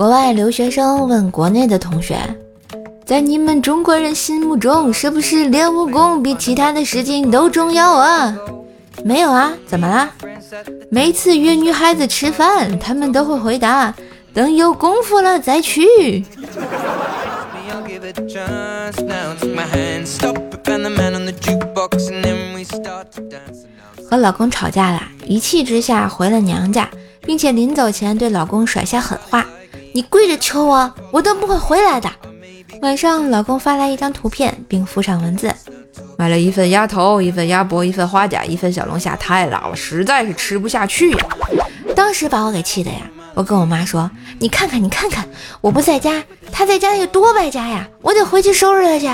国外留学生问国内的同学：“在你们中国人心目中，是不是练武功比其他的事情都重要啊？”“没有啊，怎么了？”每次约女孩子吃饭，他们都会回答：“等有功夫了再去。”和老公吵架了，一气之下回了娘家，并且临走前对老公甩下狠话：“你跪着求我，我都不会回来的。”晚上，老公发来一张图片，并附上文字：“买了一份鸭头，一份鸭脖，一份花甲，一份小龙虾，太辣了，实在是吃不下去呀！”当时把我给气的呀！我跟我妈说：“你看看，你看看，我不在家，他在家有多败家呀！我得回去收拾他去。”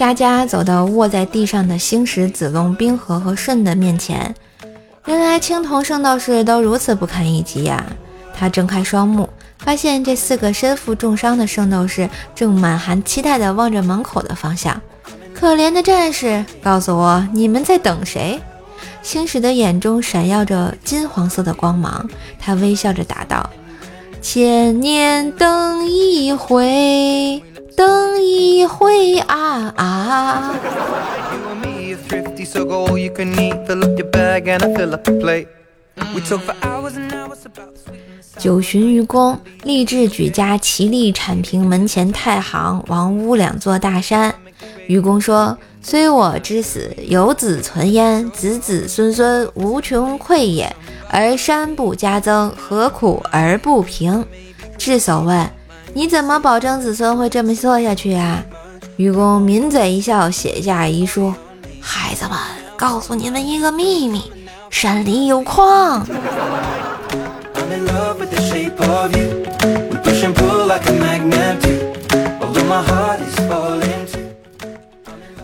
沙家走到卧在地上的星矢、子龙、冰河和舜的面前，原来青铜圣斗士都如此不堪一击呀！他睁开双目，发现这四个身负重伤的圣斗士正满含期待地望着门口的方向。可怜的战士，告诉我你们在等谁？星矢的眼中闪耀着金黄色的光芒，他微笑着答道。千年等一回，等一回啊啊！九旬愚公立志举家齐力铲平门前太行、王屋两座大山。愚公说：“虽我之死，有子存焉，子子孙孙无穷匮也。”而山不加增，何苦而不平？智叟问：“你怎么保证子孙会这么做下去呀？”愚公抿嘴一笑，写下遗书：“孩子们，告诉你们一个秘密，山里有矿。”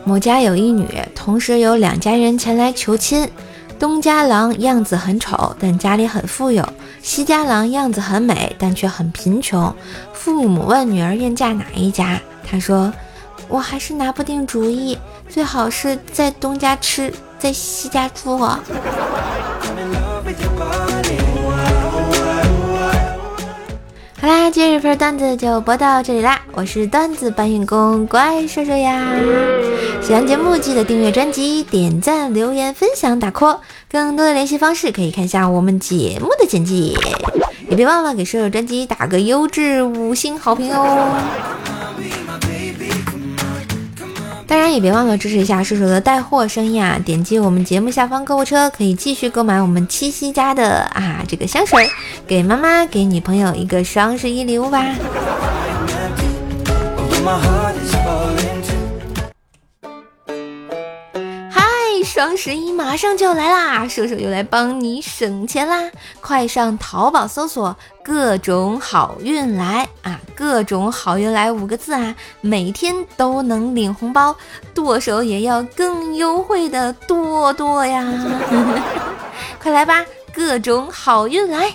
某家有一女，同时有两家人前来求亲。东家郎样子很丑，但家里很富有；西家郎样子很美，但却很贫穷。父母问女儿愿嫁哪一家，她说：“我还是拿不定主意，最好是在东家吃，在西家住。”这，份段子就播到这里啦！我是段子搬运工怪兽兽呀。喜欢节目记得订阅专辑、点赞、留言、分享、打 call。更多的联系方式可以看一下我们节目的简介，也别忘了给兽兽专辑打个优质五星好评哦。也别忘了支持一下叔叔的带货生意啊！点击我们节目下方购物车，可以继续购买我们七夕家的啊这个香水，给妈妈、给女朋友一个双十一礼物吧。双十一马上就要来啦，叔叔又来帮你省钱啦！快上淘宝搜索“各种好运来”啊，“各种好运来”五个字啊，每天都能领红包，剁手也要更优惠的剁剁呀！快来吧，各种好运来！